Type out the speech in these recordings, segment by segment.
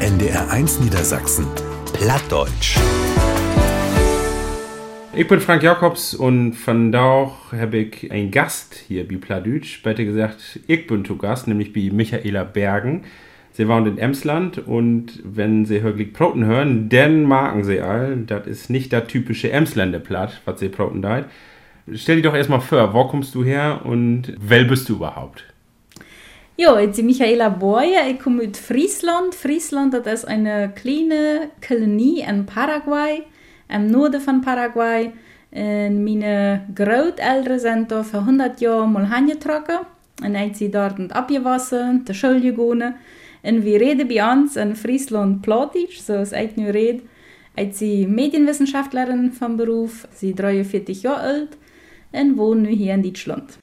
NDR 1 Niedersachsen. Plattdeutsch. Ich bin Frank Jakobs und von da auch habe ich einen Gast hier bei Plattdeutsch. Besser gesagt, ich bin zu Gast, nämlich bei Michaela Bergen. Sie wohnt in Emsland und wenn Sie Höglich Proten hören, dann magen Sie all. Das ist nicht der typische Emsländer Platt, was Sie Proten deit. Stell dich doch erstmal vor, wo kommst du her und wer bist du überhaupt? Ja, ich bin Michaela Boyer, ich komme aus Friesland. Friesland das ist eine kleine Kolonie in Paraguay, im Norden von Paraguay. Und meine Großeltern sind da vor 100 Jahren mal hingetragen. Und ich sie dort abgewassen, die Schule gegangen. Und wir reden bei uns in Friesland Plattdeutsch, so ist ich nur rede. Ich bin Medienwissenschaftlerin vom Beruf, sie 43 Jahre alt und wohne hier in Deutschland.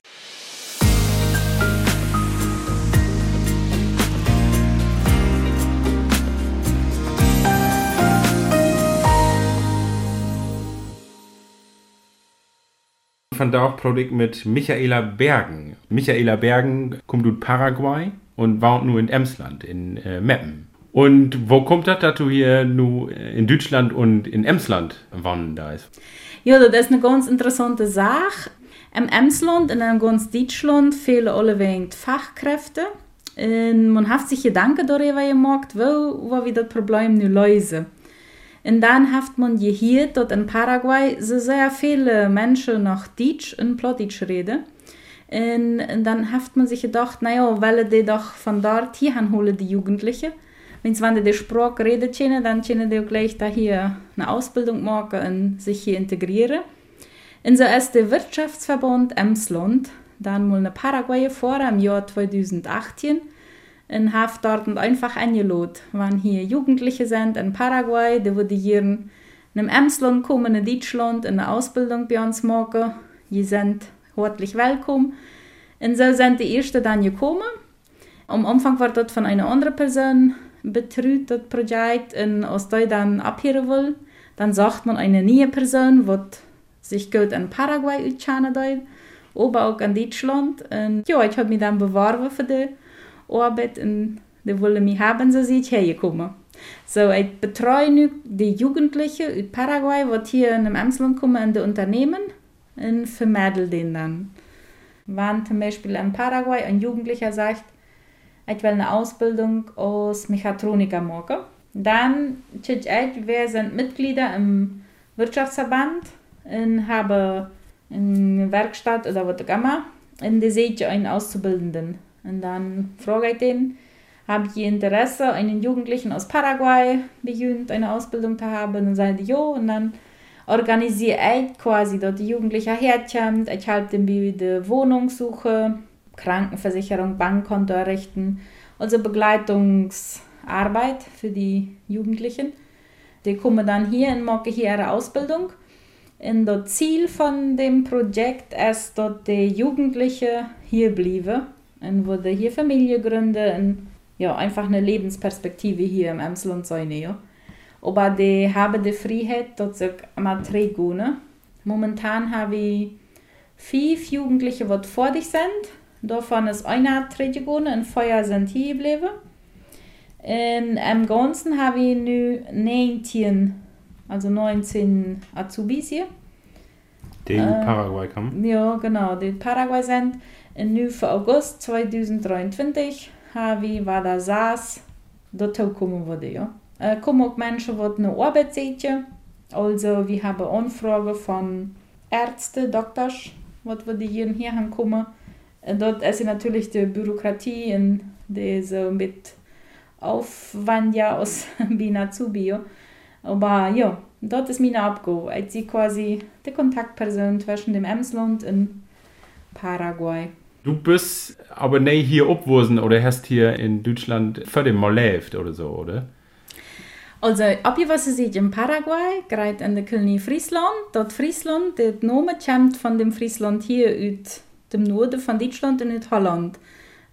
Von da auch Produkt mit Michaela Bergen. Michaela Bergen kommt aus Paraguay und wohnt nur in Emsland, in äh, Meppen. Und wo kommt das, dass du hier nur in Deutschland und in Emsland wohnen da ist? Ja, das ist eine ganz interessante Sache. Im Emsland in ganz Deutschland fehlen alle wenig Fachkräfte. Und man hat sich Gedanken darüber gemacht, wo, wo wir das Problem nu lösen. Und dann hat man hier, dort in Paraguay, sehr viele Menschen nach Deutsch und Plattdeutsch reden. Und, dann hat man sich gedacht, naja, weil die doch von dort hier holen, die Jugendlichen. Wenn sie die Sprache reden dann können die auch gleich da hier eine Ausbildung machen und sich hier integrieren. Und so ist der Wirtschaftsverband Emsland dann mal nach Paraguay vor im Jahr 2018 und hat dort einfach eingeladen, wenn hier Jugendliche sind in Paraguay, die würden hier in einem Emsland kommen, in Deutschland, eine Ausbildung bei uns machen. Die sind herzlich willkommen. Und so sind die Ersten dann gekommen. Am Anfang war das von einer anderen Person betreut, das Projekt, und als die dann abhören will, dann sagt man eine neue Person, die sich gut in Paraguay auskennen aber auch in Deutschland. Und ja, ich habe mich dann beworben für die Arbeit und die wollen mich haben, so ich hergekommen. So, ich betreue nu die Jugendlichen aus Paraguay, die hier in Emsland kommen, in die Unternehmen und vermittle denen dann. Wenn zum Beispiel in Paraguay ein Jugendlicher sagt, ich will eine Ausbildung als Mechatroniker machen, dann ich, wer sind Mitglieder im Wirtschaftsverband und habe eine Werkstatt oder was auch immer. Und da sehe ich einen Auszubildenden. Und dann frage ich den, habe ich Interesse, einen Jugendlichen aus Paraguay beginnt eine Ausbildung zu haben? Und dann sagen die ja. Und dann organisiere ich quasi, dass die Jugendliche herkommt. Ich halte dem bei der Wohnungssuche, Krankenversicherung, Bankkonto errichten. Also Begleitungsarbeit für die Jugendlichen. Die kommen dann hier und machen hier ihre Ausbildung. Und das Ziel von dem Projekt ist, dass die Jugendlichen hier bleiben und würde hier Familie gründen und ja, einfach eine Lebensperspektive hier im Emsland sein. Ja. Aber die haben die Freiheit, dass sie immer drei gehen. Momentan habe ich fünf Jugendliche, die vor dich sind. Davon ist einer gegangen und vier sind hier geblieben. Und im Ganzen habe ich nun 19 also 19 Azubis hier. Die in äh, Paraguay kommen? Ja, genau, die in Paraguay sind. Und nu für August 2023 habe ich, war da saß, dort kommen wurde, ja. Äh, kommen auch Menschen, die eine Arbeit sehen. Also, wir haben Anfragen von Ärzten, Doktors, die hier kommen. Und dort ist natürlich die Bürokratie und diese mit Aufwand ja aus Binazubi, ja. Aber ja, dort ist meine Abgabe. Ich bin quasi die Kontaktperson zwischen dem Emsland und Paraguay. Du bist aber nicht hier abgewesen oder hast hier in Deutschland vor dem Mal gelebt oder so, oder? Also, abgewiesen ich in Paraguay, gerade in der Kolonie Friesland. Dort Friesland, der Name kommt von dem Friesland hier aus dem Norden von Deutschland und aus Holland.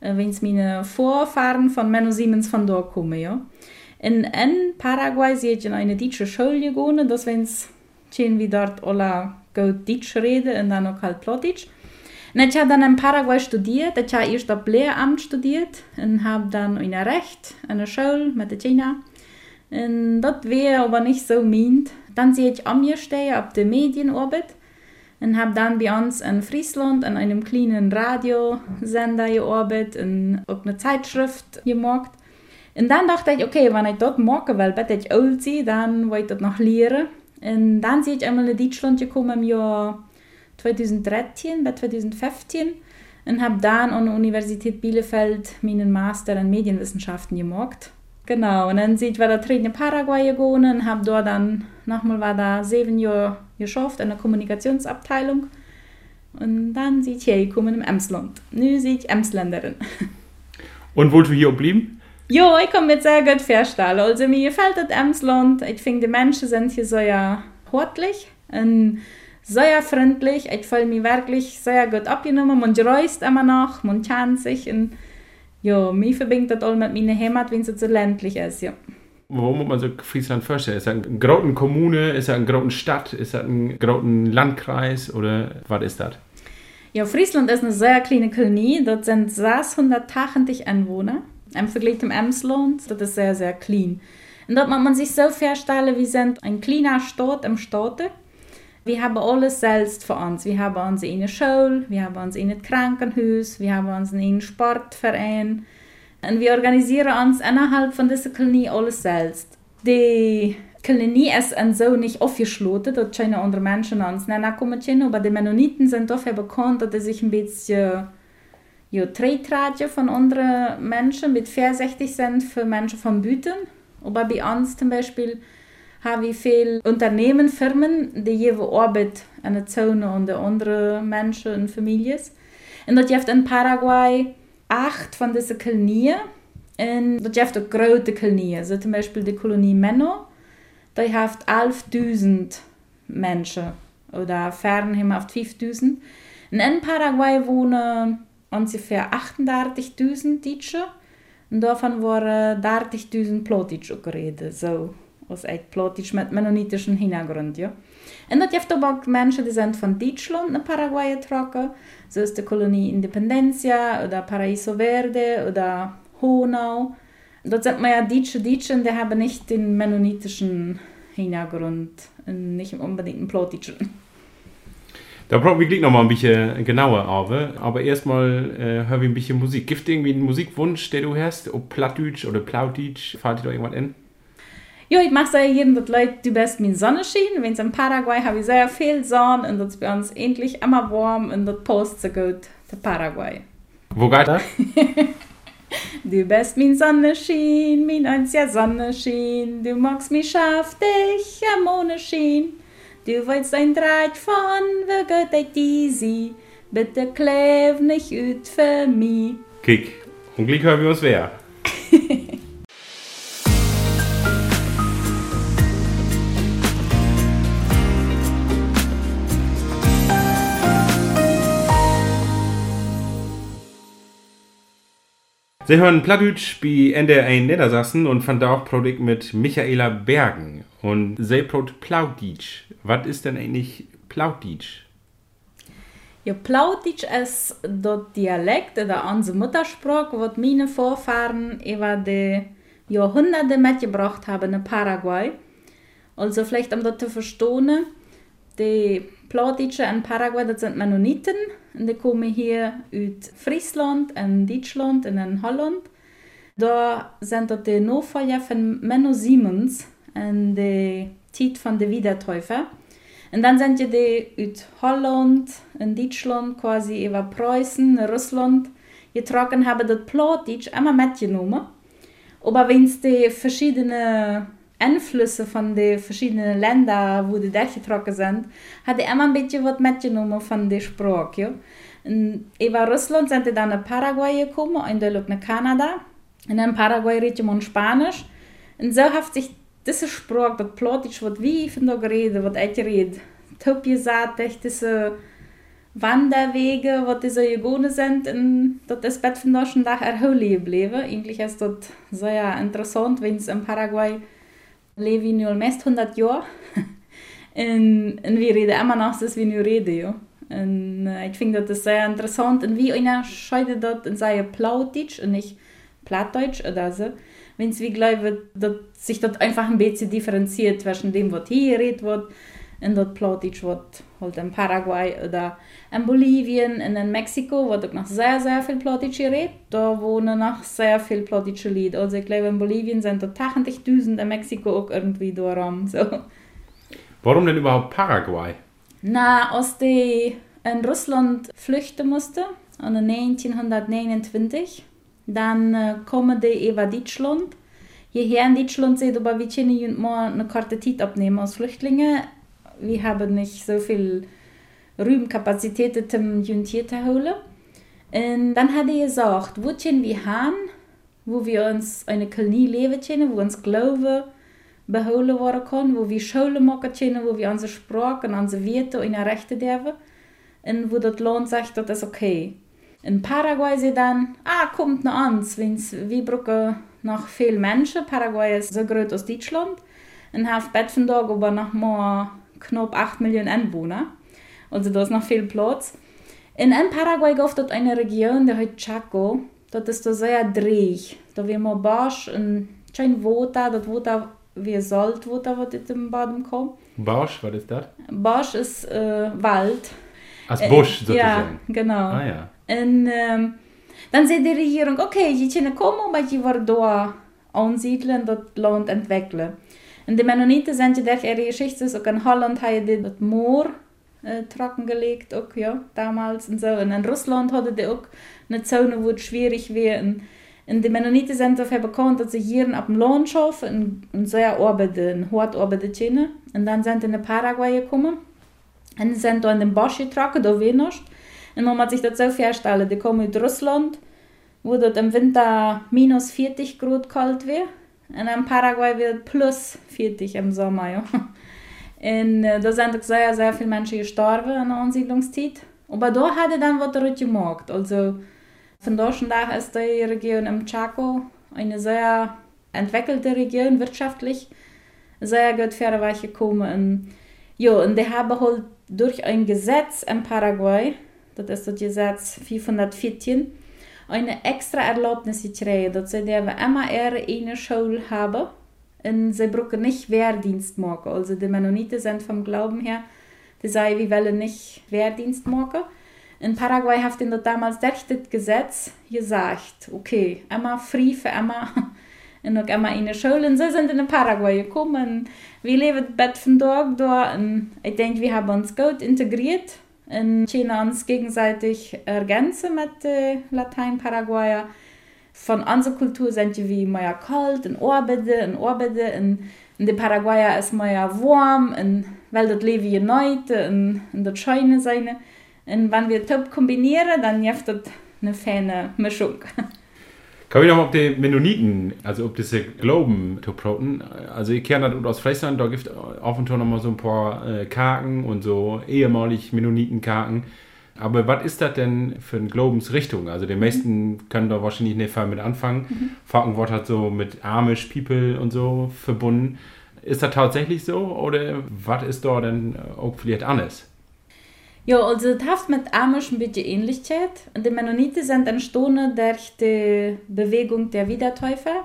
Äh, Wenn es meine Vorfahren von Menno Siemens von dort kommen, ja. In, in Paraguay in eine deutsche Schule dass wenn es wie dort alle gut Deutsch reden und dann auch halt Plattdeutsch. Und ich habe dann in Paraguay studiert. Ich habe erst auf Lehramt studiert und habe dann in Recht an der Schule mit China. Und das wäre aber nicht so meint. Dann sehe ich an mir stehen auf der Medienarbeit und habe dann bei uns in Friesland an einem kleinen Radiosender gearbeitet und auch eine Zeitschrift gemacht. Und dann dachte ich, okay, wenn ich das mache, weil wenn ich alt bin, dann will ich das noch lernen. Und dann sehe ich einmal in Deutschland gekommen im Jahr 2013 bei 2015 und habe dann an der Universität Bielefeld meinen Master in Medienwissenschaften gemacht. Genau, und dann sehe ich, war da in Paraguay gegangen und habe dort dann nochmal war da sieben Jahre geschafft in der Kommunikationsabteilung. Und dann sehe ich hier gekommen im Emsland. Nun sehe ich Emsländerin. Und wolltest du hier bleiben? Ja, ich kann mir sehr gut vorstellen. Also mir gefällt das Emsland. Ich finde, die Menschen sind hier sehr hortlich und sehr freundlich. Ich fühle mich wirklich sehr gut abgenommen. Man reist immer noch, man kennt sich. Und ja, mir verbindet das all mit meiner Heimat, wenn es so ländlich ist. Ja. Wo muss man sich Friesland vorstellen? Ist das eine große Kommune? Ist das eine große Stadt? Ist das ein großer Landkreis? Oder was ist das? Ja, Friesland ist eine sehr kleine Kolonie. Dort sind 680 Einwohner. Im Vergleich zum Emsland, das ist sehr, sehr klein. Und dort muss man sich so vorstellen, wir sind ein kleiner Staat im Staate. Wir haben alles selbst für uns. Wir haben uns eine Schule, wir haben uns ein Krankenhaus, wir haben uns einen Sportverein. Und wir organisieren uns innerhalb von dieser Kolonie alles selbst. Die Kolonie ist an so nicht aufgeschlossen, dort keine andere Menschen uns nennen kommen aber die Mennoniten sind dafür bekannt, dass sie sich ein bisschen ja, Treitradio von anderen Menschen mit 64 sind für Menschen von Büten. Aber bei uns zum Beispiel haben wir viele Unternehmen, Firmen, die jede Arbeit an der Zone und andere Menschen und Familien. Und das gibt in Paraguay acht von diesen Kolonien. Und das gibt auch große Kolonien. So zum Beispiel die Kolonie Menno, die hat 11.000 Menschen. Oder Fernheim auf 5.000. Und in Paraguay wohnen ungefähr 38.000 Deutsche. Und davon waren 30.000 Plotitsch geredet. So, aus echt Plotitsch mit mennonitischem Hintergrund. Ja. Und das gibt aber Menschen, die sind von Deutschland nach Paraguay getroffen. So ist die Kolonie Independencia oder Paraíso Verde oder Honau. Dort sind wir ja Deutsche, Deutsche, die haben nicht den mennonitischen Hintergrund, nicht unbedingt einen Plotitschen. Da brauchen wir gleich noch mal ein bisschen genauer auf. Aber erstmal äh, hören wir ein bisschen Musik. Gibt es irgendwie einen Musikwunsch, den du hast? Ob Plattdeutsch oder Plautdeutsch? Fällt dir da irgendwas in? Ja, ich mache sehr jedem, dass Leute du bist mein Sonnenschein. Wenn es in Paraguay habe ich sehr viel Sonne und das ist bei uns endlich immer warm und das passt so gut zu Paraguay. Wo geht das? du bist mein Sonnenschein, mein einziger Sonnenschein. Du magst mich scharf, dich am Mondenschein. Du willst ein Draht von, wer geht ein easy? Bitte klev nicht ut für mich. Kick. Gleich hören wir uns wer. Sie hören Plattdeutsch bei NDR Niedersachsen und da auch Produkt mit Michaela Bergen und sie Prot Plautdeutsch. Was ist denn eigentlich Plautdeutsch? Ja, Plautdeutsch ist der Dialekt oder unsere Muttersprache, was meine Vorfahren über die Jahrhunderte mitgebracht haben in Paraguay. Also vielleicht um das zu verstehen, die Plautdeutsche in Paraguay, das sind Mennoniten, und die kommen hier aus Friesland, in Deutschland und in Holland. Da sind das die Nachfolger von Menno Siemens in der Zeit von der Wiedertäufer. Und dann sind die aus Holland, in Deutschland, quasi über Preußen, Russland getragen, haben das Plattdeutsch immer mitgenommen. Aber wenn es die verschiedenen Einflüsse von den verschiedenen Ländern, wo die durchgetragen sind, hat er immer ein bisschen was mitgenommen von der Sprache. Ja. Und über Russland sind die dann nach Paraguay gekommen und dann nach Kanada. Und in Paraguay redet man Spanisch. Und so hat sich diese Sprache, das Plattdeutsch, was wir von da geredet, was ich rede, top gesagt, diese Wanderwege, was diese gegangen sind, und das ist Bett von da schon Tag erholen geblieben. Eigentlich ist das sehr interessant, wenn es in Paraguay lebe ich nur meist 100 Jahre. und, und wir reden immer noch, wie wir reden, ja. Und äh, ich finde das sehr interessant. Und wie unterscheidet das in seinem Plautdeutsch und nicht Plattdeutsch oder so? Wenn es wie glaube, dass sich das einfach ein bisschen differenziert zwischen dem, was hier geredet wird, und das Plautdeutsch wird halt in Paraguay oder in Bolivien und in Mexiko wird auch noch sehr, sehr viel Plattdeutsch geredet. Da wohnen noch sehr viel plattdeutsche Lieder. Also ich glaube, in Bolivien sind da 80.000, in Mexiko auch irgendwie darum. So. Warum denn überhaupt Paraguay? Na, als die in Russland flüchten musste, in 1929, dann kommen die über Deutschland. Hierher in Deutschland sieht aber, wir können mal eine Karte Zeit abnehmen als Flüchtlinge. Wir haben nicht so viel Ruhmkapazitäten, um uns hier zu holen. Und dann hat er gesagt, wo wir haben, wo wir uns eine Kolonie leben können, wo uns Glauben behouden worden kann, wo wir Schulen machen können, wo wir unsere Sprache und unsere Werte und Rechte dürfen. Und wo das Land sagt, das ist okay. In Paraguay sie dann, ah, kommt noch uns, wenn's, wir brauchen noch viele Menschen. Paraguay ist so groß als Deutschland. Und hat Bett von da aber noch mal knapp 8 Millionen Einwohner. Also da ist noch viel Platz. In, in Paraguay gibt es eine Region, die heißt Chaco. Das ist da sehr dreig. Da wir mal Barsch und kein Wasser, das Wasser wie Salzwasser, was in dem Baden kommt. Barsch, was ist das? Barsch ist äh, Wald. Als Busch sozusagen? Ja, genau. Ah ja. Und ähm, dann sagt die Regierung, okay, je können kommen, aber je wollen da ansiedeln, das Land entwickeln. Und die Mennoniten sind ja durch ihre Geschichte, auch in Holland haben die das Moor äh, trockengelegt, auch, ja, damals und so. Und in Russland hatten die auch eine Zone, wo es schwierig wäre. Und, und die Mennoniten sind dafür bekannt, dass sie hier auf dem Land arbeiten und, und sehr arbeiten, hart arbeiten können. Und dann sind sie in Paraguay gekommen und sind da in den Bosch getragen, da nichts. Und man muss sich das so vorstellen, die kommen aus Russland, wo dort im Winter minus 40 Grad kalt wäre. Und in Paraguay wird plus 40 im Sommer, ja. Und äh, da sind sehr, sehr viele Menschen gestorben in der Ansiedlungszeit. Aber da hat er dann was dort gemacht. Also von da schon da ist die Region im Chaco eine sehr entwickelte Region, wirtschaftlich sehr gut vorwärts gekommen. Und, ja, und die haben halt durch ein Gesetz in Paraguay, das ist das Gesetz 514, eine extra Erlaubnis gekriegt, dass sie immer ihre eine Schule haben und sie brauchen nicht Wehrdienst machen. Also die Mennoniten sind vom Glauben her, die sagen, wir wollen nicht Wehrdienst machen. In Paraguay hat ihnen damals durch das Gesetz gesagt, okay, immer frei für immer und auch immer in der Schule. Und sie sind in Paraguay gekommen. Wir leben Bett von Tag da und ich denke, wir haben uns gut integriert und können uns gegenseitig ergänzen mit den Latein-Paraguayer. Von unserer Kultur sind wir mehr kalt und arbeiten und arbeiten und in den Paraguayer ist mehr warm und weil das Leben geneut und, und das Scheine sein. Und wenn wir das kombinieren, dann gibt das eine feine Mischung. Kann ich noch mal auf die Mennoniten, also ob diese Glauben zu proten. Also ich kenne das aus Friesland, da gibt es auf und zu noch mal so ein paar äh, Kaken und so ehemalig Mennonitenkaken. Aber was ist das denn für eine Glaubensrichtung? Also die meisten können da wahrscheinlich nicht viel mit anfangen. Mhm. Falkenwort hat so mit Amish People und so verbunden. Ist das tatsächlich so oder was ist da denn auch vielleicht anders? Ja, also das hat mit Amish ein bisschen Ähnlichkeit. Die Mennoniten sind entstanden durch die Bewegung der Wiedertäufer.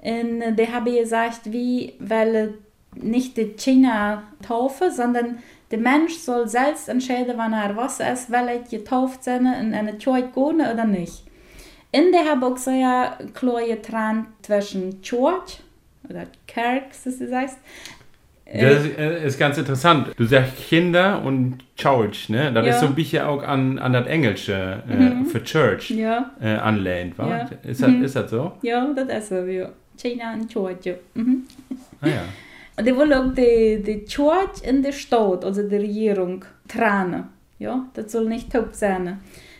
Und die haben gesagt, wie, weil nicht die China taufe, sondern der Mensch soll selbst entscheiden, wann er was ist, weil er getauft sein in eine Kirche gehen oder nicht. Und die haben auch sehr klar getrennt zwischen Church oder Kirk, wie das heißt, das ist ganz interessant. Du sagst Kinder und Church, ne? Das Ja. ist so ein bisschen auch an, an das Englische äh, Mhm. für Church Ja, äh, anlehnt, wa? Ja. Ist, das, Mhm. ist das so? ja, das ist so, ja. China und Church. Mhm. Ah ja. Und die wollen auch die, die Church in der Stadt, also die Regierung, trennen. Ja, das soll nicht taub sein.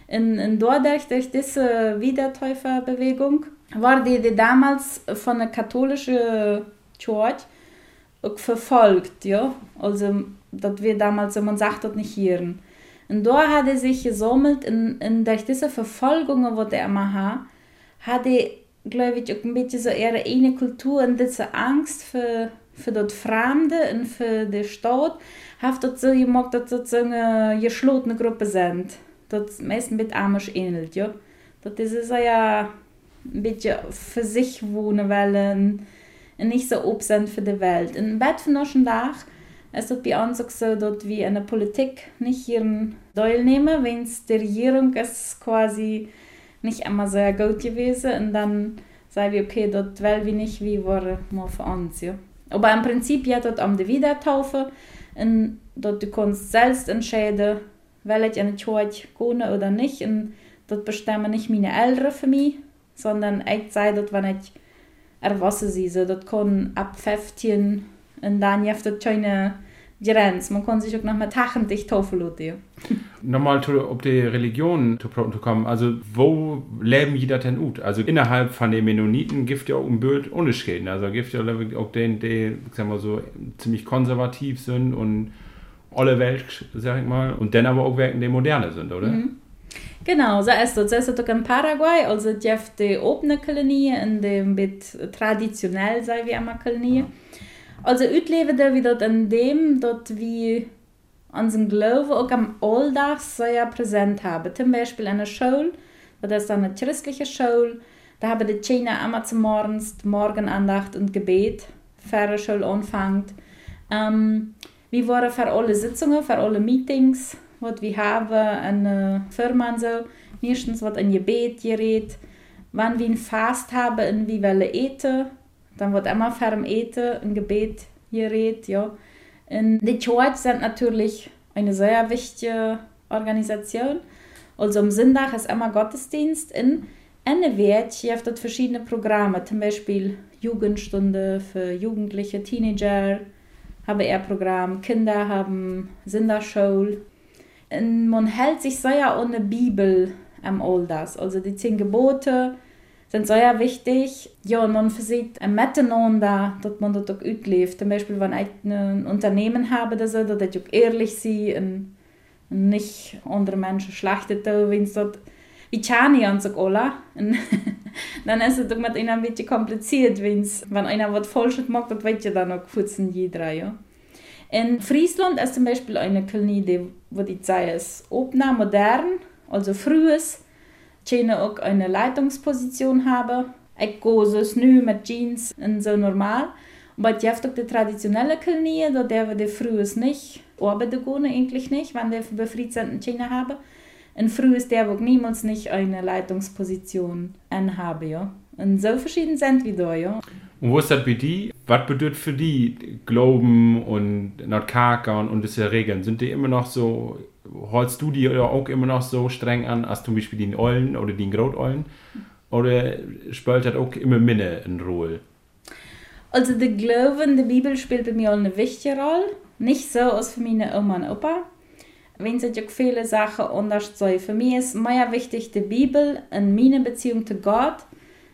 Und, und dadurch, durch diese Wiedertäuferbewegung, war die, die damals von der katholischen Church verfolgt, ja. Also, das wir damals, man sagt das nicht hier. Und da hat er sich gesammelt, und, und durch diese Verfolgungen, die er immer hat, hat er, glaube ich, auch ein bisschen so ihre eigene Kultur und diese Angst für für das Fremde und für den Staat, hat das so gemacht, dass das so eine geschlossene Gruppe sind. Das meistens mit Amisch ähnelt, ja. Das ist so ja ein bisschen für sich wohnen wollen nicht so ob sind für die Welt. In Bett von einem Tag ist es bei uns auch so, dass wir in der Politik nicht ihren teilnehmen, wenn es die Regierung ist quasi nicht immer sehr gut gewesen und dann sagen wir, okay, das will wir nicht, wie war mal für uns, ja. Aber im Prinzip ja dort am Wiedertaufe und dort du kannst selbst entscheiden, in die Church gehen oder nicht und dort bestimmen nicht meine Eltern für mich, sondern ich sage dort, wenn ich so dort kann ab 15 und dann gibt es keine Grenze, man kann sich auch noch mal Tagen dicht taufen lassen. Nochmal ob die Religion zu kommen, also wo leben jeder denn gut? Also innerhalb von den Mennoniten gibt ja auch ein Bild Unterschiede. Also gibt ja auch den, die, sagen wir so, ziemlich konservativ sind und alle Welt, sag ich mal, und dann aber auch Werken, die moderne sind, oder? Mhm. Genau, so ist. Das ist auch in Paraguay, also die offene Kolonie und die mit traditionell, sagen wir immer, Kolonie. Also, uitleven wir dort in dem, dass wir unseren Glauben auch am Alltag sehr präsent haben. Zum Beispiel in der Schule, das ist eine christliche Schule, da haben die Kinder immer zum Morgens Morgenandacht und Gebet, die Schule anfängt. Ähm, wir waren für alle Sitzungen, für alle Meetings, was wir haben, eine Firma so, meistens wird ein Gebet geredet. Wenn wir ein Fast haben und wir eten, dann wird immer für ein Eten ein Gebet geredet, ja. Und die Church sind natürlich eine sehr wichtige Organisation. Also am Sonntag ist immer Gottesdienst. In einer Welt gibt es verschiedene Programme, zum Beispiel Jugendstunde für Jugendliche, Teenager, haben eher Programm, Kinder haben Sonderschule. Und man hält sich sehr an der Bibel am all das. Also die zehn Gebote sind sehr wichtig. Ja, und man versieht ein Miteinander, dass man dort auch utlebt. Zum Beispiel, wenn ich ein Unternehmen habe, dass ich auch ehrlich sein und nicht andere Menschen schlachtet, wenn es dort wie Chani und so alle. dann ist es doch mit ihnen ein bisschen kompliziert, wenn's, wenn einer was Falsches macht, das weiß ja dann auch putzen jeder, ja. In Friesland ist zum Beispiel eine Kolonie, wo die Zeit ist, open, modern, also frühes, die auch eine Leitungsposition habe. Ich gehe so mit Jeans und so normal. Aber die haben die traditionelle Kolonie, da der wir frühes nicht arbeiten gehen, eigentlich nicht, wenn der befriedet sind haben. Und früh ist der, wo niemals nicht eine Leitungsposition anhabe, ja. Und so verschieden sind wir da, ja. Und wo ist das bei dir? Was bedeutet für die Glauben und Nordkaka und, diese Regeln? Sind die immer noch so holst du die auch immer noch so streng an, als zum Beispiel den Eulen oder den Groteulen? Oder spielt das auch immer mehr eine Rolle? Also der Glaube in der Bibel spielt bei mir auch eine wichtige Rolle. Nicht so als für meine Oma und Opa. Wenn sich auch viele Sachen anders sein. Für mich ist mehr wichtig die Bibel und meine Beziehung zu Gott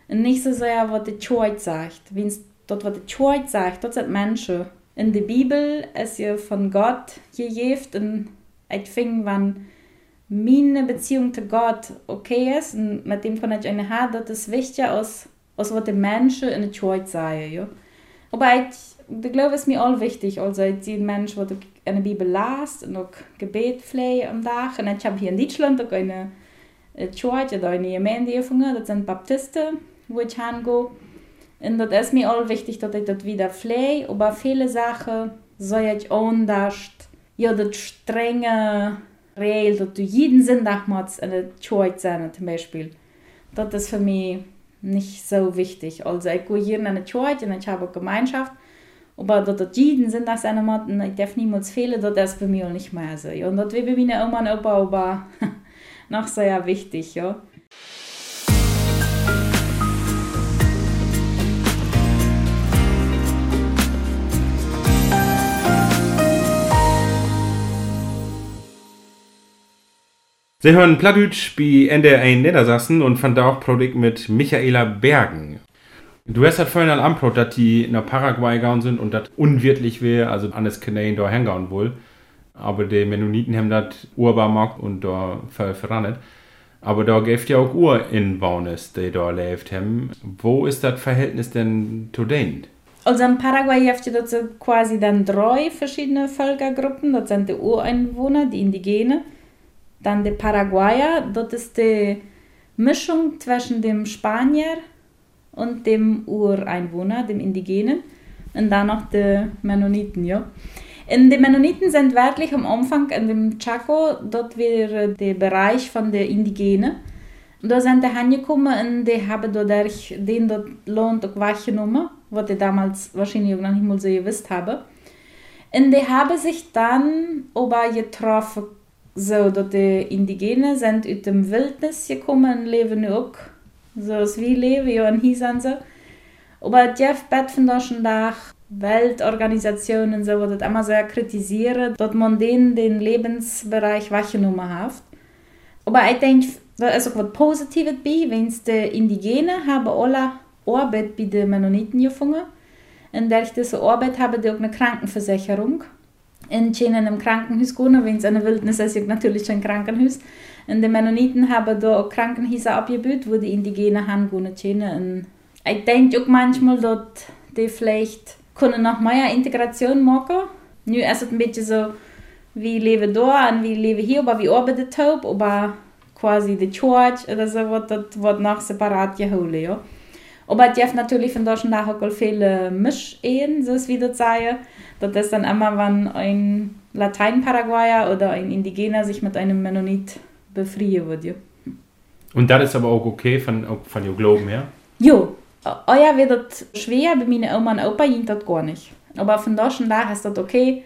und nicht so sehr, was die Church sagt. Wenn es dort, was die Church sagt, dort sind Menschen. In der Bibel ist ja von Gott gegeben und ich finde, wenn meine Beziehung zu Gott okay ist und mit dem kann ich eine haben, das ist wichtiger als, als was die Menschen in der Church sagen. Ja? Aber ich, der Glaube ist mir auch wichtig. Also die Menschen, die in der Bibel las und auch Gebet pflegen am Tag. Und ich habe hier in Deutschland auch eine Church oder eine Gemeinde gefunden, das sind Baptisten, wo ich hingehe. Und das ist mir auch wichtig, dass ich das wieder pflege. Aber viele Sachen soll ich anders ja, dat strenge Regel, dat du jeden Sonntag machst in der Church sein, zum Beispiel. Das ist für mich nicht so wichtig. Also ich gehe hier in eine Church und ich habe eine Gemeinschaft, aber dass das jeden Sonntag sein muss, ich darf niemals fehlen, das ist bei mir auch nicht mehr so. Und das wäre bei meiner Oma und noch sehr wichtig, ja. Sie hören Plattdeutsch bei NDR Niedersachsen und fand auch Produkt mit Michaela Bergen. Du hast halt vorhin Antwort, dass die nach Paraguay gegangen sind und das unwirtlich wäre, also alles Kanälen da hängen wohl. Aber die Mennoniten haben das urbar gemacht und da verrannt. Aber da gibt ja auch Urinwohner, die da lebt haben. Wo ist das Verhältnis denn zu denen? Also in Paraguay gibt es quasi dann drei verschiedene Völkergruppen. Das sind die Ureinwohner, die Indigene. Dann die Paraguayer, das ist die Mischung zwischen dem Spanier und dem Ureinwohner, dem Indigenen. Und dann noch die Mennoniten, ja. Und die Mennoniten sind wirklich am Anfang in dem Chaco, dort wäre der Bereich von der Indigenen. Da sind die angekommen und die haben dadurch den dort Land auch wahrgenommen, was die damals wahrscheinlich noch nicht mal so gewusst haben. Und die haben sich dann aber getroffen, so, dass die Indigenen sind aus dem Wildnis gekommen und leben auch so wie leben, ja, hier sind sie. Aber Jeff Bett von schon Tag Weltorganisationen so, das immer sehr kritisieren, dass man denen den Lebensbereich wahrgenommen hat. Aber ich denke, da ist auch was Positives bei, wenn die Indigenen haben alle Arbeit bei den Mennoniten gefunden. Und durch diese Arbeit haben die auch eine Krankenversicherung. In China im Krankenhaus wenn es eine Wildnis ist, natürlich ein Krankenhaus. Und die Mennoniten haben da auch Krankenhäuser abgebaut, wo die Indigenen hingehen. Und ich denke auch manchmal, dass die vielleicht kunnen noch mehr Integration machen. Nu ist es ein bisschen so, wie leben da und wie leben hier, aber wie arbeitet taub, aber quasi die Church oder so wird das wird noch separat geholt, ja. Aber es gibt natürlich von Deutschland auch viele Mischehen, so wie das sagen. Das ist dann immer, wenn ein Latein-Paraguayer oder ein Indigener sich mit einem Mennonit befreien würde. Ja. Und das ist aber auch okay von, von dem Glauben her? Ja, oh ja, wird das schwer, bei meinen Oma und Opa ging das gar nicht. Aber von da schon da ist das okay.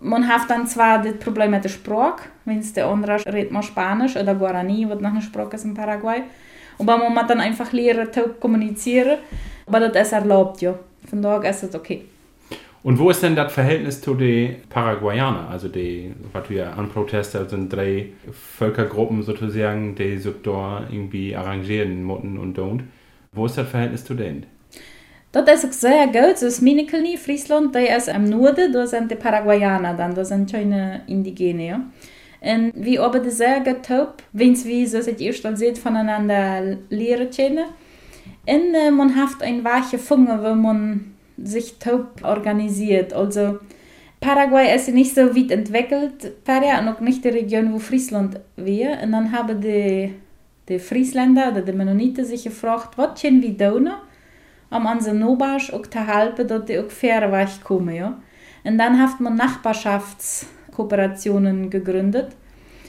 Man hat dann zwar das Problem mit der Sprache, wenn es der andere redet mal Spanisch oder Guarani, was noch eine Sprache ist in Paraguay. Aber man muss dann einfach lernen, zu kommunizieren. Aber das ist erlaubt, ja. Von daher ist das okay. Und wo ist denn das Verhältnis zu den Paraguayanern? Also die, was wir an Protester sind drei Völkergruppen sozusagen, die sich da irgendwie arrangieren, Mutten und don't. Wo ist das Verhältnis zu denen? Dat is ook sehr gut. Dus Minikelni, Friesland, dat is im Norden, da sind die Paraguayaner dann, da sind keine Indigene. Ja. Arbeiten sehr gut top, wenn wir, so seit ihr schon seht, voneinander lernen können. Und äh, man hat ein wache Funge, wo man sich top organisiert. Also Paraguay ist nicht so weit entwickelt, und auch nicht die Region, wo Friesland wäre. Und dann haben die de Friesländer oder de Mennoniten sich gefragt, was können wir tun, um unsere Nachbarn auch zu helfen, dass die auch fair wegkommen. Ja? Und dann hat man Nachbarschaftskooperationen gegründet.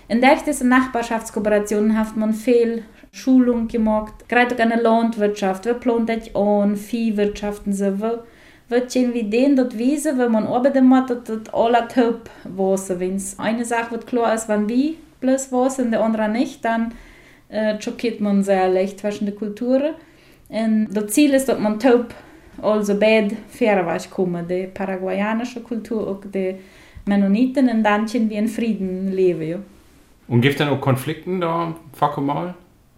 In diesen Nachbarschaftskooperationen hat man viel Schulung gemacht, gerade auch der Landwirtschaft, wir plant ich an, Viehwirtschaft und so. Wir, wir wie den dort wiesen, wenn man arbeiten dass das alle top wissen. Wenn eine Sache wird klar ist, wenn wir bloß wissen und der andere nicht, dann äh, schockiert man sehr leicht zwischen den Kulturen. Und das Ziel ist, dass man taub also beide fairerweise kommen, die paraguayanische Kultur und die Mennoniten, und dann können wir in Frieden leben. Ja. Und gibt es dann auch Konflikte da, mal?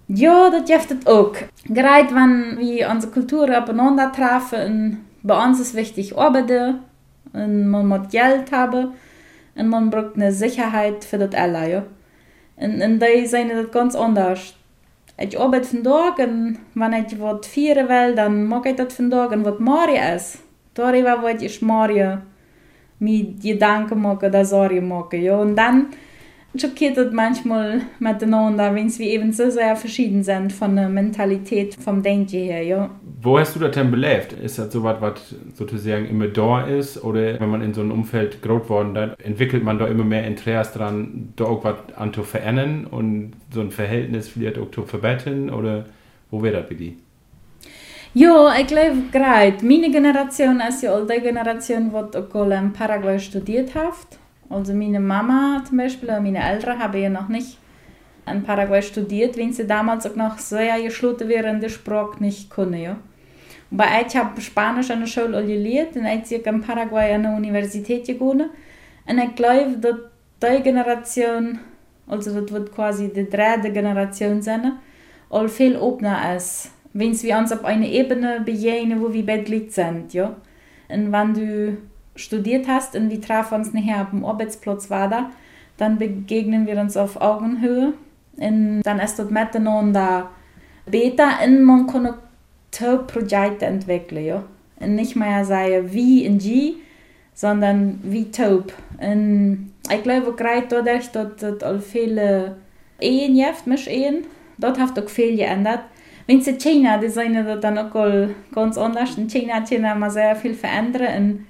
Ja, das gibt es auch. Gerade wenn wir unsere Kulturen aufeinander treffen, bei uns ist wichtig arbeiten, und man muss Geld haben, und man braucht eine Sicherheit für das alle. Ja. En, en die zijn het ganz anders. Ik arbeid vandaag en wanneer ik wat vieren wil, dan maak ik dat vandaag. En wat morgen is, darüber wil ik morgen mir Gedanken machen oder Sorgen machen. Ja? Und dann schockiert es manchmal miteinander, wenn wir eben so sehr verschieden sind von der Mentalität, vom Denken her. Ja? Wo hast du das denn belebt? Ist das so was, was sozusagen immer da ist? Oder wenn man in so einem Umfeld groß worden ist, entwickelt man da immer mehr Interesse dran, da auch was an zu verändern und so ein Verhältnis vielleicht auch zu verbessern? Oder wo wäre das bei dir? Ja, ich glaube gerade. Meine Generation ist ja auch die Generation, die auch in Paraguay studiert hat. Also meine Mama zum Beispiel, meine Eltern haben ja noch nicht in Paraguay studiert, wenn sie damals auch noch sehr geschlossen wären, die Sprache nicht können. Ja. Aber ich habe Spanisch an der Schule gelernt und ich bin in Paraguay an der Universität gegangen. Und ich glaube, dass die Generation, also das wird quasi die dritte Generation sein, all viel offener ist. Wenn wir uns auf einer Ebene begegnen, wo wir beide sind. Ja. Und wenn du studiert hast und wir trafen uns nachher auf dem Arbeitsplatz weiter, dann begegnen wir uns auf Augenhöhe und dann ist dort miteinander besser und man kann auch Projekte entwickeln. Ja. nicht mehr sagen wie in G, sondern wie taub. Und ich glaube gerade dadurch, dass es viele Ehen gibt, mich Ehen, dort hat auch viel geändert. Wenn sie China, die sind das dann auch ganz anders. In China China immer sehr viel verändert. Und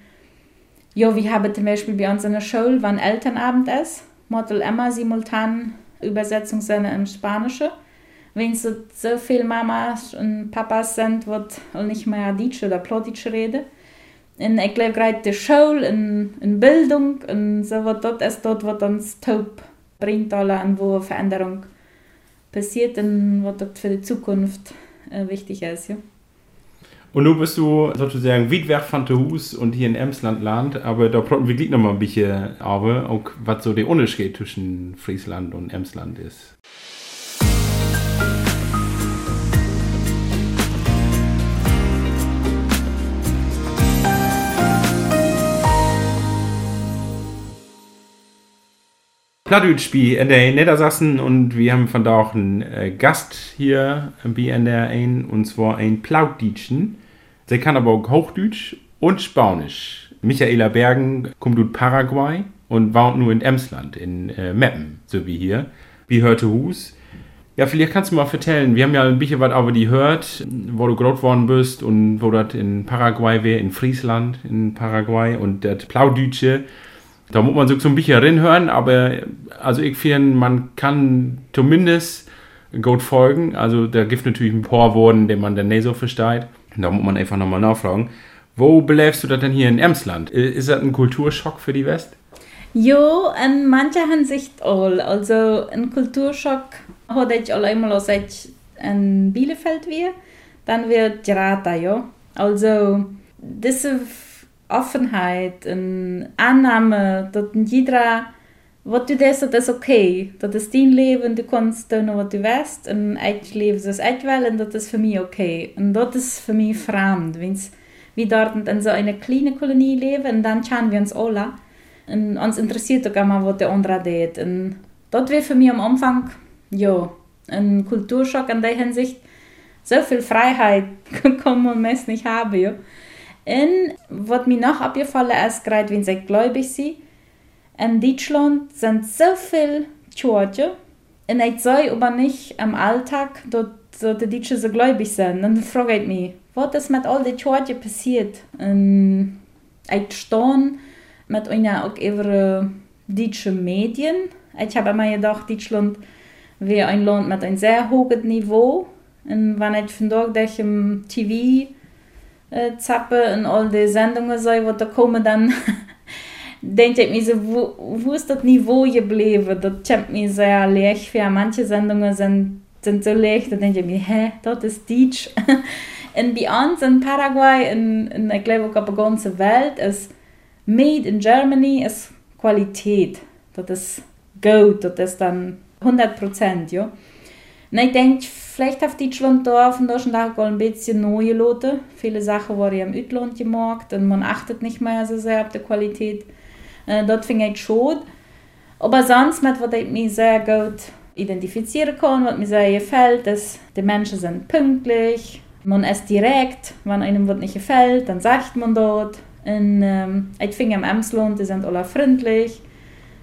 ja, wir haben zum Beispiel bei uns in der Schule, wann Elternabend ist, Model immer simultan Übersetzung sein im Spanische. Wenn es so viele Mamas und Papas sind, wird nicht mehr Deutsch oder Plattdeutsch reden. Und ich glaube gerade die Schule in, in Bildung und so wird dort ist dort, was uns taub bringt, alle an wo Veränderung passiert und was dort für die Zukunft äh, wichtig ist. Ja. Und nun bist du sozusagen weit weg von Hus und hier in Emsland Land, aber da brauchen wir gleich noch mal ein bisschen aber auch was so der Unterschied zwischen Friesland und Emsland ist. Plattdeutsch-Spiel in der Niedersachsen und wir haben von da auch einen äh, Gast hier bei ein und zwar ein Plautdeutschen. Sie kann aber auch Hochdeutsch und Spanisch. Michaela Bergen kommt aus Paraguay und wohnt nur in Emsland, in äh, Meppen, so wie hier. Wie hörte Hus. Ja, vielleicht kannst du mal erzählen, wir haben ja ein bisschen was über die hört, wo du groß worden bist und wo das in Paraguay wäre, in Friesland, in Paraguay und das Plaudütsche. Da muss man sich so ein bisschen reinhören, aber also ich finde, man kann zumindest gut folgen. Also da gibt natürlich ein paar Worte, die man dann nicht so versteht. Da muss man einfach nochmal nachfragen. Wo belebst du das denn hier in Emsland? Ist das ein Kulturschock für die West? Jo, in mancher Hinsicht all. Also ein Kulturschock hatte ich all einmal, als ich in Bielefeld war. Dann wird Gerata, ja. Also diese Offenheit en Annahme, dat jeder wat du des dat is oké. Okay. Dat is dein Leben, du kannst doen wat du willst en eigen leven is echt wel en dat is voor mij oké. Okay. En dat is voor mij vreemd. Wenn's wir dort in so einer kleinen Kolonie leben und dann schauen wir uns alle. Und uns interessiert auch immer, was der andere tut. Und dort wäre für mich am Anfang, ja, ein Kulturschock in der Hinsicht. So viel Freiheit kann man meist nicht haben, ja. Und was mir noch abgefallen ist, gerade wenn sie gläubig sind, in Deutschland sind so viele Kirchen und ich sehe aber nicht im Alltag, dass, die Deutschen so gläubig sind. Dann frage ich mich, was ist mit all den Kirchen passiert? Und ich stehe mit einer auch über deutschen Medien. Ich habe immer gedacht, Deutschland wäre ein Land mit einem sehr hohen Niveau. Und wenn ich von dort im TV äh, zappen en al die Sendungen so, wat da kommen, dann denke ich mir so, wo, wo ist das Niveau geblieben? Das kommt mir sehr leicht für. Manche Sendungen sind, sind so leicht, da denke ich mir, hä, das ist Deutsch. bei uns in Paraguay, in, in ich glaube auch der ganzen Welt, ist Made in Germany ist Qualität. Das ist gut, das ist dann 100 Prozent, ja. Und ich denke, vielleicht auf Deutschland da von Deutschland auch ein bisschen neue Leute. Viele Sachen wurden im Utland gemacht und man achtet nicht mehr so sehr auf die Qualität. Äh, dort finde ich schon. Aber sonst, mit was ich mich sehr gut identifizieren kann, was mir sehr gefällt, ist, die Menschen sind pünktlich, man ist direkt, wenn einem was nicht gefällt, dann sagt man dort. Und, ähm, ich finde im Emsland, die sind alle freundlich.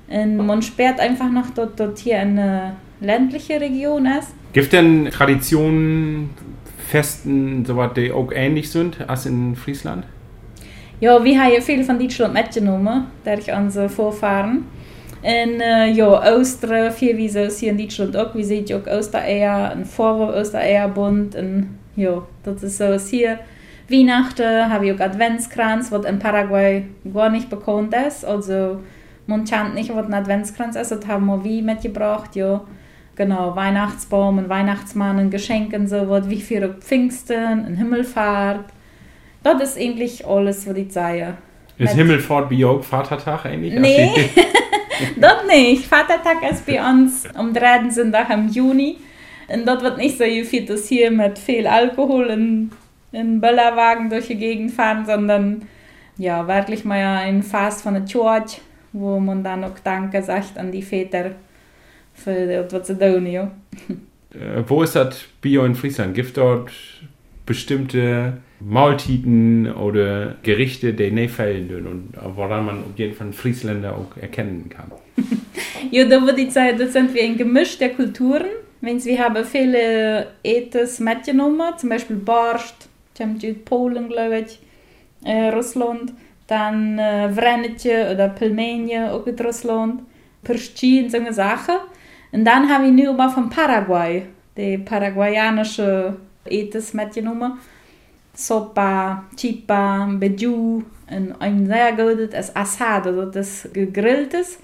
Und man sperrt einfach noch dort, dort hier eine ländliche Region ist. Gibt denn Traditionen, Festen, so was, die auch ähnlich sind als in Friesland? Ja, wir haben viel von Deutschland mitgenommen, durch unsere Vorfahren. Und äh, ja, Ostern, viel wie so hier in Deutschland auch. Wir sehen auch Ostereier, ein Vorwurf Ostereierbund. Und ja, das ist so hier. Weihnachten habe ich auch Adventskranz, was in Paraguay gar nicht bekannt ist. Also, man kennt nicht, was ein Adventskranz ist. Das haben wir wie mitgebracht, ja genau, Weihnachtsbaum, ein Weihnachtsmann, ein Geschenk und so was, wie für Pfingsten, ein Himmelfahrt. Das ist eigentlich alles, was ich sage. Ist Mit Himmelfahrt wie auch Vatertag eigentlich? Nee, das nicht. Vatertag ist bei uns am 3. Sonntag im Juni. Und dort wird nicht so viel das hier mit viel Alkohol in, in Böllerwagen durch die Gegend fahren, sondern ja, wirklich mal ein Fast von der Church, wo man dann auch Danke sagt an die Väter für. Äh, wo ist das Bio in Friesland? Gibt dort bestimmte Mahltiten oder Gerichte, die nicht fehlen und woran man auf jeden Fall Friesländer auch erkennen kann. ja, da würde ich sagen, das sind wir ein Gemisch der Kulturen. Wenn wir haben viele Etes mitgenommen, zum Beispiel Borscht, Polen, glaube ich, äh, Russland, dann äh, Vrennetje oder Pelmenje, auch in Russland, Pirschchi und solche Sachen. Und dann habe ich nu mal von Paraguay, die paraguayanische Etes mitgenommen. Sopa, Chipa, Beju und ein sehr gutes Asado, das gegrilltes,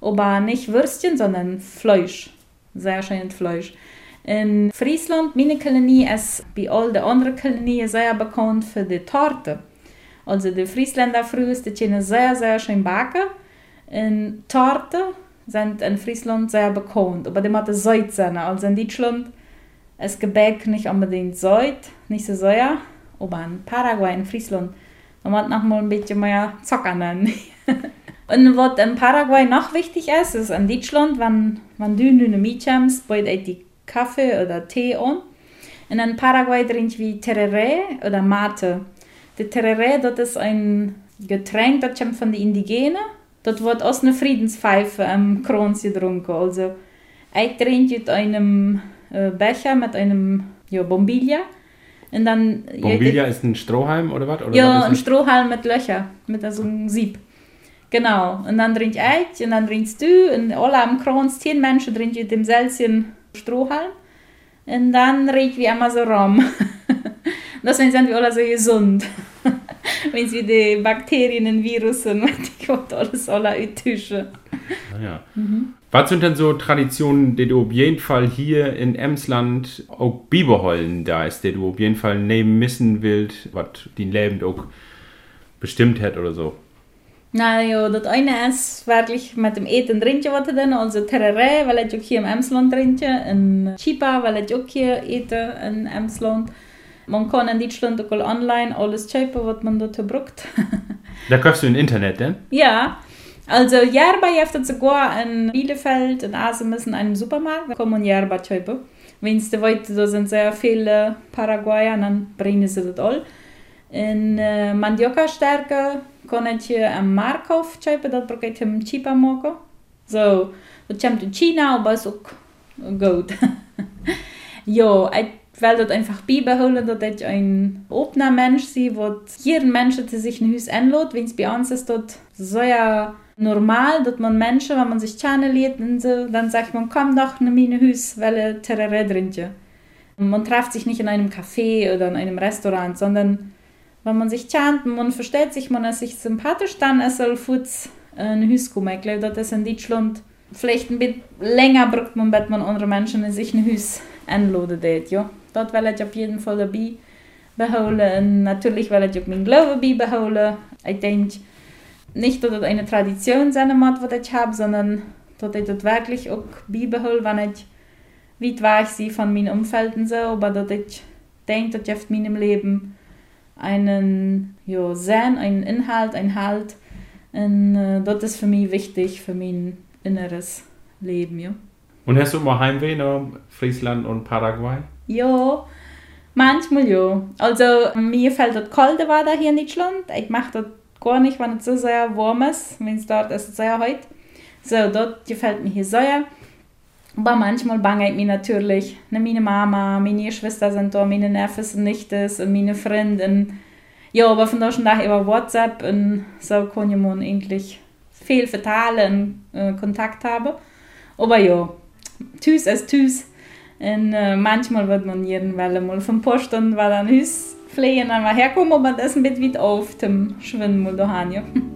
aber nicht Würstchen, sondern Fleisch. Sehr schönes Fleisch. In Friesland, meine Kolonie, ist wie all die anderen Kolonien sehr bekannt für die Torte. Also die Friesländer früher, die können sehr, sehr schön backen. In Torte sind in Friesland sehr bekannt, aber die machen Säut sein. Also in Deutschland ist Gebäck nicht unbedingt Säut, nicht so sehr, aber in Paraguay, in Friesland, da muss noch mal ein bisschen mehr Zucker nennen. Und was in Paraguay noch wichtig ist, ist in Deutschland, wenn, wenn du eine mitkommst, beutet die Kaffee oder Tee an. Und in Paraguay trinkt wie Tereré oder Mate. Der Tereré, das ist ein Getränk, das kommt von den Indigenen. Das wird aus einer Friedenspfeife am Kranz getrunken. Also, ich trinke mit einem äh, Becher mit einem ja, Bombilla. Und dann, Bombilla ja, ist ein Strohhalm oder was? Oder ja, ein Strohhalm mit Löcher, mit so einem Sieb. Genau. Und dann trinke ich und dann trinkst du und alle am Kranz, zehn Menschen trinken dem selben Strohhalm. Und dann riecht wie immer so rum. Deswegen sind wir alle so gesund. Wenn sie die Bakterien und Virusen, die Gott alles alle auttischen. Ja. Mhm. Was sind denn so Traditionen, die du auf jeden Fall hier in Emsland auch beibehalten da ist, die du auf jeden Fall nehmen müssen willst, was dein Leben auch bestimmt hat oder so? Na ja, das eine ist wirklich mit dem Eten trinken, was dann, also Terere, weil ich auch hier im Emsland trinke, und Chipa, weil ich auch hier ete in Emsland. Man kann in Deutschland auch online alles kaufen, was man dort braucht. da kaufst du im Internet, denn? Ja, also Yerba gibt sogar in Bielefeld, in Asemis, in einem Supermarkt, da kann man Yerba kaufen. Wenn es wollt, da sind sehr viele Paraguayer, dann bringen sie das all. In äh, Mandioca-Stärke kann ich hier am Markt kaufen, das brauche ich im cheaper machen. So, das kommt in China, aber ist auch gut. ja, ich will das einfach beibehalten, dass ich ein offener Mensch bin, wo jeder Mensch sich ein Haus einlädt, wenn es bei uns ist, dort so ja normal, dass man Menschen, wenn man sich kennenlernt, und so, dann sagt man, komm doch in mein Haus, weil er Terere trinken. Man trifft sich nicht in einem Café oder in einem Restaurant, sondern wenn man sich kennt, man versteht sich, man ist sich sympathisch, dann es Haus kommen. Ich glaube, das ist in Deutschland vielleicht ein bisschen länger braucht man, bis man andere Menschen in sich ein Haus einladen ja. Das will ich auf jeden Fall dabei beholen. Und natürlich will ich auch meinen Glauben beibehalten. Ich denke, nicht, dass das eine Tradition sein muss, was ich habe, sondern dass ich das wirklich auch beibehole, wenn ich weit weg sie von meinem Umfeld und so, aber ich denke, dass ich auf meinem Leben einen ja, Sinn, einen Inhalt, einen Halt. Und äh, das ist für mich wichtig, für mein inneres Leben. Ja. Und hast du mal Heimweh nach Friesland und Paraguay? Ja, manchmal ja. Also mir fällt das kalte Wetter hier in Deutschland. Ich mache das gar nicht, wenn es so sehr warm ist. Wenn es dort ist, sehr heiß. So, dort gefällt mir hier sehr. Aber manchmal bange ich mich natürlich. Ne, meine Mama, meine Schwester sind da, meine Neffes und Nichtes und meine Freunde. Ja, aber von da schon nach über WhatsApp und so kann ich man eigentlich viel verteilen äh, Kontakt haben. Aber ja, tschüss ist tschüss. Und äh, manchmal wird man irgendwann mal von Post und war dann Hüs fliehen, dann herkommen, aber das bisschen weit auf dem Schwimmen mal daheim,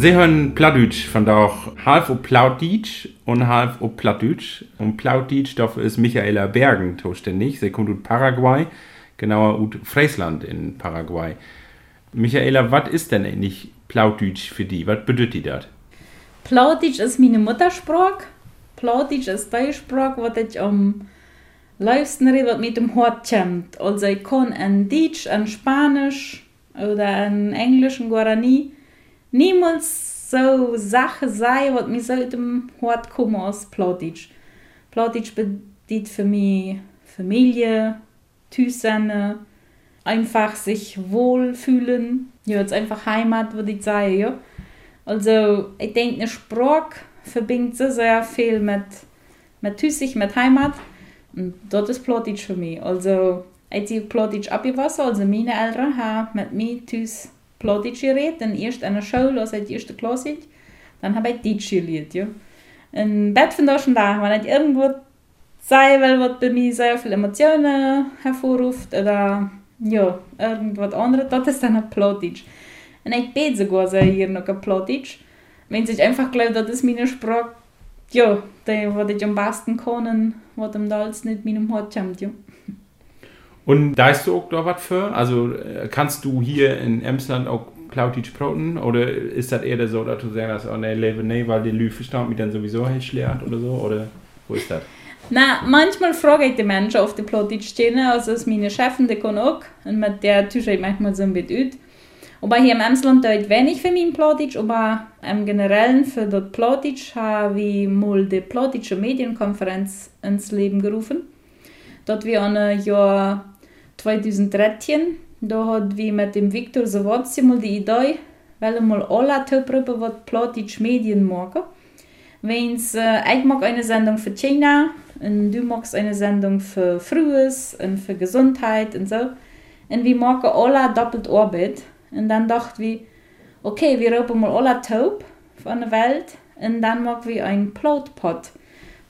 Sie hören Plattdeutsch, von da auch halb auf Plautdeutsch und halb auf Plattdeutsch. Und Plautdeutsch, dafür ist Michaela Bergen zuständig. Sie kommt aus Paraguay, genauer aus Friesland in Paraguay. Michaela, was ist denn eigentlich Plautdeutsch für die? Was bedeutet das? Plautdeutsch ist meine Muttersprache. Plautdeutsch ist die Sprache, was ich am liebsten rede, was mit dem Hort kommt. Also ich kann in Deutsch, in Spanisch, oder in englischen Guarani niemals so Sache sei, was mir so dem Hort kommen aus Plattdeutsch. Plattdeutsch bedeutet für mich Familie, Tüsene, einfach sich wohlfühlen. Ja, jetzt einfach Heimat, würde ich sagen, ja. Also, ich denke, eine Sprache verbindet so sehr viel mit, mit Tüssig, mit Heimat. Und das ist Plattdeutsch für mich. Also, ich habe Plattdeutsch abgewasser, also meine Eltern haben mit mir Tüss Erst in der Schule, als ich die erste Klasse dann habe ich Deutsch gelernt, ja. Im Bett von da schon da, wenn ich irgendwo sei, weil was bei mir sehr viele Emotionen hervorruft oder ja, irgendwas anderes, das ist dann ein Plattdeutsch. Und ich bete sogar sehr hier noch ein Plattdeutsch. Wenn ich einfach glaube, das ist meine Sprache, ja, die, was ich am besten kann und was am alles nicht meinem Hort kommt, ja. Und da ist du auch da was für? Also äh, kannst du hier in Emsland auch Plautdeutsch praten? Oder ist das eher so, dass du sagst, oh nee, lebe nee, weil die Lüge verstand mich dann sowieso lehrt oder so? Oder wo ist das? Na, manchmal frage ich die Menschen auf die Plattdeutsch stehen, also ist meine Chefin, die kann auch, und mit der tausche ich manchmal so ein bisschen. Aber hier im Emsland tut wenig für meinen Plattdeutsch, aber im Generellen für das Plattdeutsch habe ich mal die Plattdeutsche Medienkonferenz ins Leben gerufen. Dort wir ein Jahr 2013, da hat wir mit dem Viktor Zawodzi mal die Idee, weil mal alle darüber was Plattdeutsch Medien machen. Wenn äh, ich mag eine Sendung für China, und du magst eine Sendung für Frühes und für Gesundheit und so. Und wir machen alle doppelt Arbeit. Und dann dachten wir, okay, wir rufen mal alle taub von der Welt und dann machen wir einen Plotpot.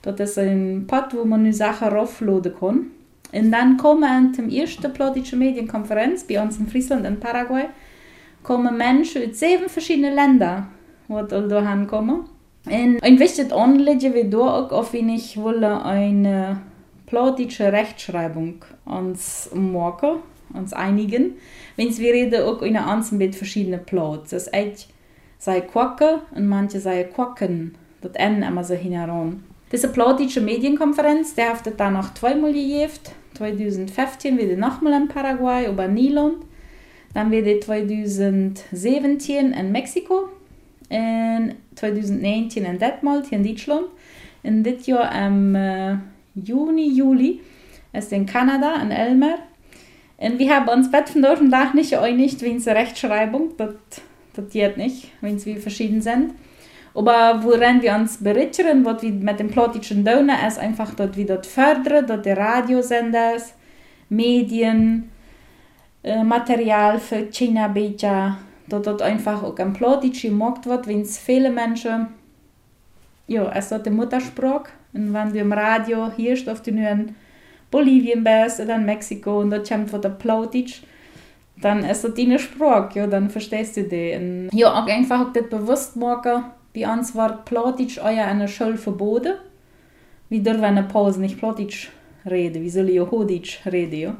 Das ist ein Pot, wo man nur Sachen raufladen kann. Und dann kommen der ersten Plattdeutsche Medienkonferenz bei uns in Friesland und Paraguay kommen Menschen aus sieben verschiedenen Ländern, die da hinkommen. Und ein wichtiges Anliegen wird auch, auf wenn ich wolle eine plattdeutsche Rechtschreibung ans machen, ans einigen. Wenn wir reden auch in einem mit verschiedenen Plots. Das ist sei Quacke und manche sei Quacken. Das N immer so hinein. Diese plattdeutsche Medienkonferenz, der hat dann noch zweimal gegeben. 2015 wieder nochmal in Paraguay, über Niland. Dann wieder 2017 in Mexiko in 2019 in Detmold hier in Deutschland. In dit Jahr am äh, Juni, Juli ist in Kanada, in Elmer. Und wir haben uns Bett von dort Tag nicht geeinigt, wegen der Rechtschreibung. Das geht nicht, wenn wir verschieden sind. Aber woran wir uns berichten, was wir mit dem plattdeutschen Donner ist einfach dort wie dort fördern, dort die Radiosender, Medien, äh, Material für China, Beja, dat dat einfach auch am Plattdeutsch gemacht wird, wenn es viele Menschen, ja, es ist die Muttersprache. Und wenn du im Radio hörst, auf du in Bolivien bist oder in Mexiko und dort kommt der Plattdeutsch, dann ist das deine Sprache, ja, dann verstehst du die. Und ja, auch einfach auch das bewusst machen, bei uns war Plattdeutsch euer eine Schule verboten. Wie dürfen eine Pause nicht Plattdeutsch reden, wie soll ich Hochdeutsch reden, ja.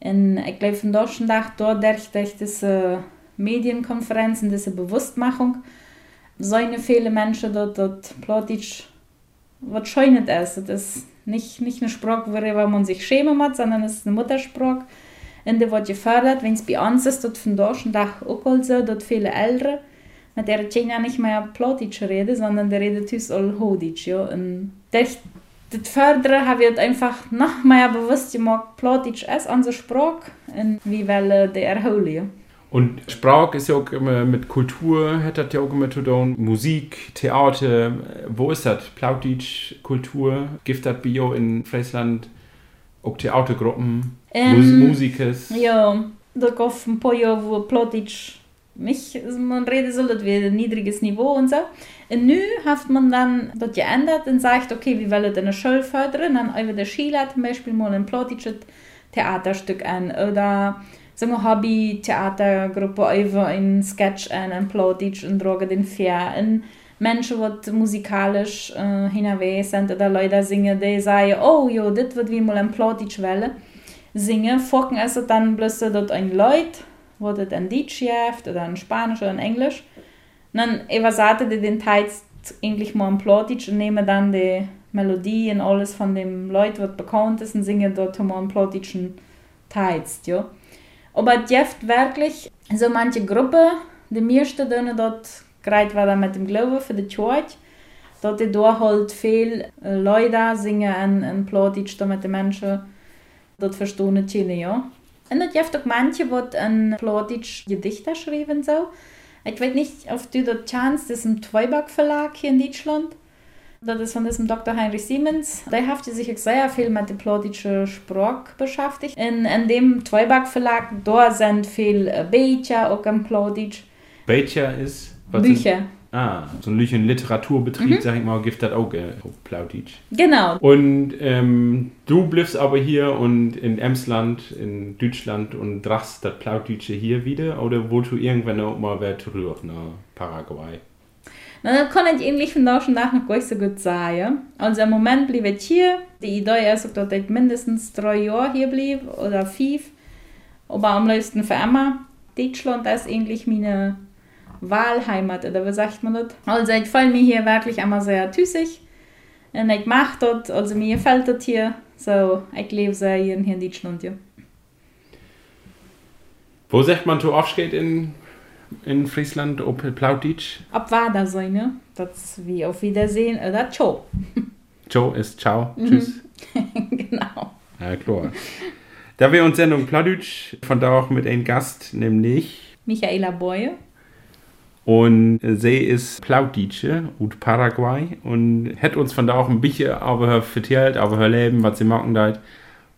Und ich glaube, von schon dachte, dadurch, dass das äh, Medienkonferenzen, diese Bewusstmachung, sollen viele Menschen dort, dort Plattdeutsch, was scheunet es. Das ist nicht, nicht eine Sprache, worüber man sich schämen muss, sondern es ist eine Muttersprache, in der wird gefördert. Wenn es bei uns ist, dort von da schon auch so, dort viele Ältere, mit der China nicht mehr Plattdeutsch reden, sondern der redet uns all Hodisch, ja. Und das, das Fördern habe ich einfach noch mehr bewusst gemacht, Plattdeutsch ist unsere Sprache und wie wollen die erholen, ja. Und Sprache ist ja auch immer mit Kultur, hat das ja auch immer zu tun. Musik, Theater, wo ist das? Plautdeutsch, Kultur, gibt das Bio in Friesland auch Theatergruppen, ähm, Musikers? Ja, da gab es ein paar Jahre, wo Plautdeutsch mich, man redet so, das wäre ein niedriges Niveau und so. Und nun hat man dann das geändert und sagt, okay, wir wollen eine Schule fördern, dann über der Schule zum Beispiel mal ein plattdeutsches Theaterstück an oder so eine Hobby-Theatergruppe über einen Sketch an, ein Plattdeutsch und drogen den Fair. Und Menschen, die musikalisch äh, hinterwegs sind oder Leute singen, die sagen, oh ja, das wird wie mal ein Plattdeutsch wollen singen, folgen also dann bloß dort ein Leute, das ein Deutsch gibt oder ein Spanisch oder ein Englisch. Und dann übersetzen die den Text eigentlich mal ein Plattdeutsch und nehmen dann die Melodie und alles von dem Leute, was bekannt ist und singen dort mal einen plattdeutschen Text, ja. Aber gibt wirklich so manche Gruppe, die meisten denen dort gerade war mit dem Glauben für die Church, dort die da halt viel äh, Leute singen und, und Plauditsch mit den Menschen, dort verstehen die ja. Und es gibt auch manche, die ein Plauditsch Gedichte schreiben so. Ich weiß nicht, ob du dort Chance, das ist im Tweiback Verlag hier in Deutschland. Das ist von diesem Dr. Heinrich Siemens. Der hat sich sehr viel mit der plaudischen Sprache beschäftigt. In, in dem Tweiback Verlag, da sind viele Bücher auch im Plauditsch. Bücher ist? Bücher. Ah, so ein ein Literaturbetrieb, mhm. sag ich mal, gibt das auch äh, Plauditsch. Genau. Und ähm, du bleibst aber hier und in Emsland, in Deutschland und drachst das Plauditsche hier wieder? Oder wolltest du irgendwann auch mal wieder zurück nach Paraguay? Na, das kann ich eigentlich von da schon nach noch gar nicht so gut sagen. Also im Moment bleibe ich hier. Die Idee ist, dass ich mindestens drei Jahre hier bleibe oder fünf. Aber am liebsten für immer. Deutschland ist eigentlich meine Wahlheimat, oder wie sagt man das? Also ich fühle mich hier wirklich immer sehr tüßig. Und ich mache dort, also mir gefällt das hier. So, ich lebe sehr hier in Deutschland, ja. Wo sagt man zu Aufsteht in in Friesland op Plautitsch? Ab war da so, ne? Das wie auf Wiedersehen oder Ciao. Ciao ist Ciao. Mhm. Tschüss. genau. Ja, klar. Da wir uns Sendung Plautitsch, von da auch mit einem Gast, nämlich Michaela Boye. Und sie ist Plautitsche aus Paraguay und hat uns von da auch ein bisschen aber erzählt, aber her Leben, was sie machen da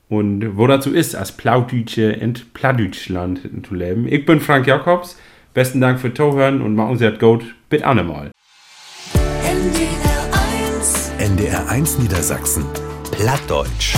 und wo dazu ist, als Plautitsche in Plattdeutschland zu leben. Ich bin Frank Jakobs. Besten Dank für Zuhören und machen Sie das gut. Bitte allemal. NDR 1. NDR 1 Niedersachsen. Plattdeutsch.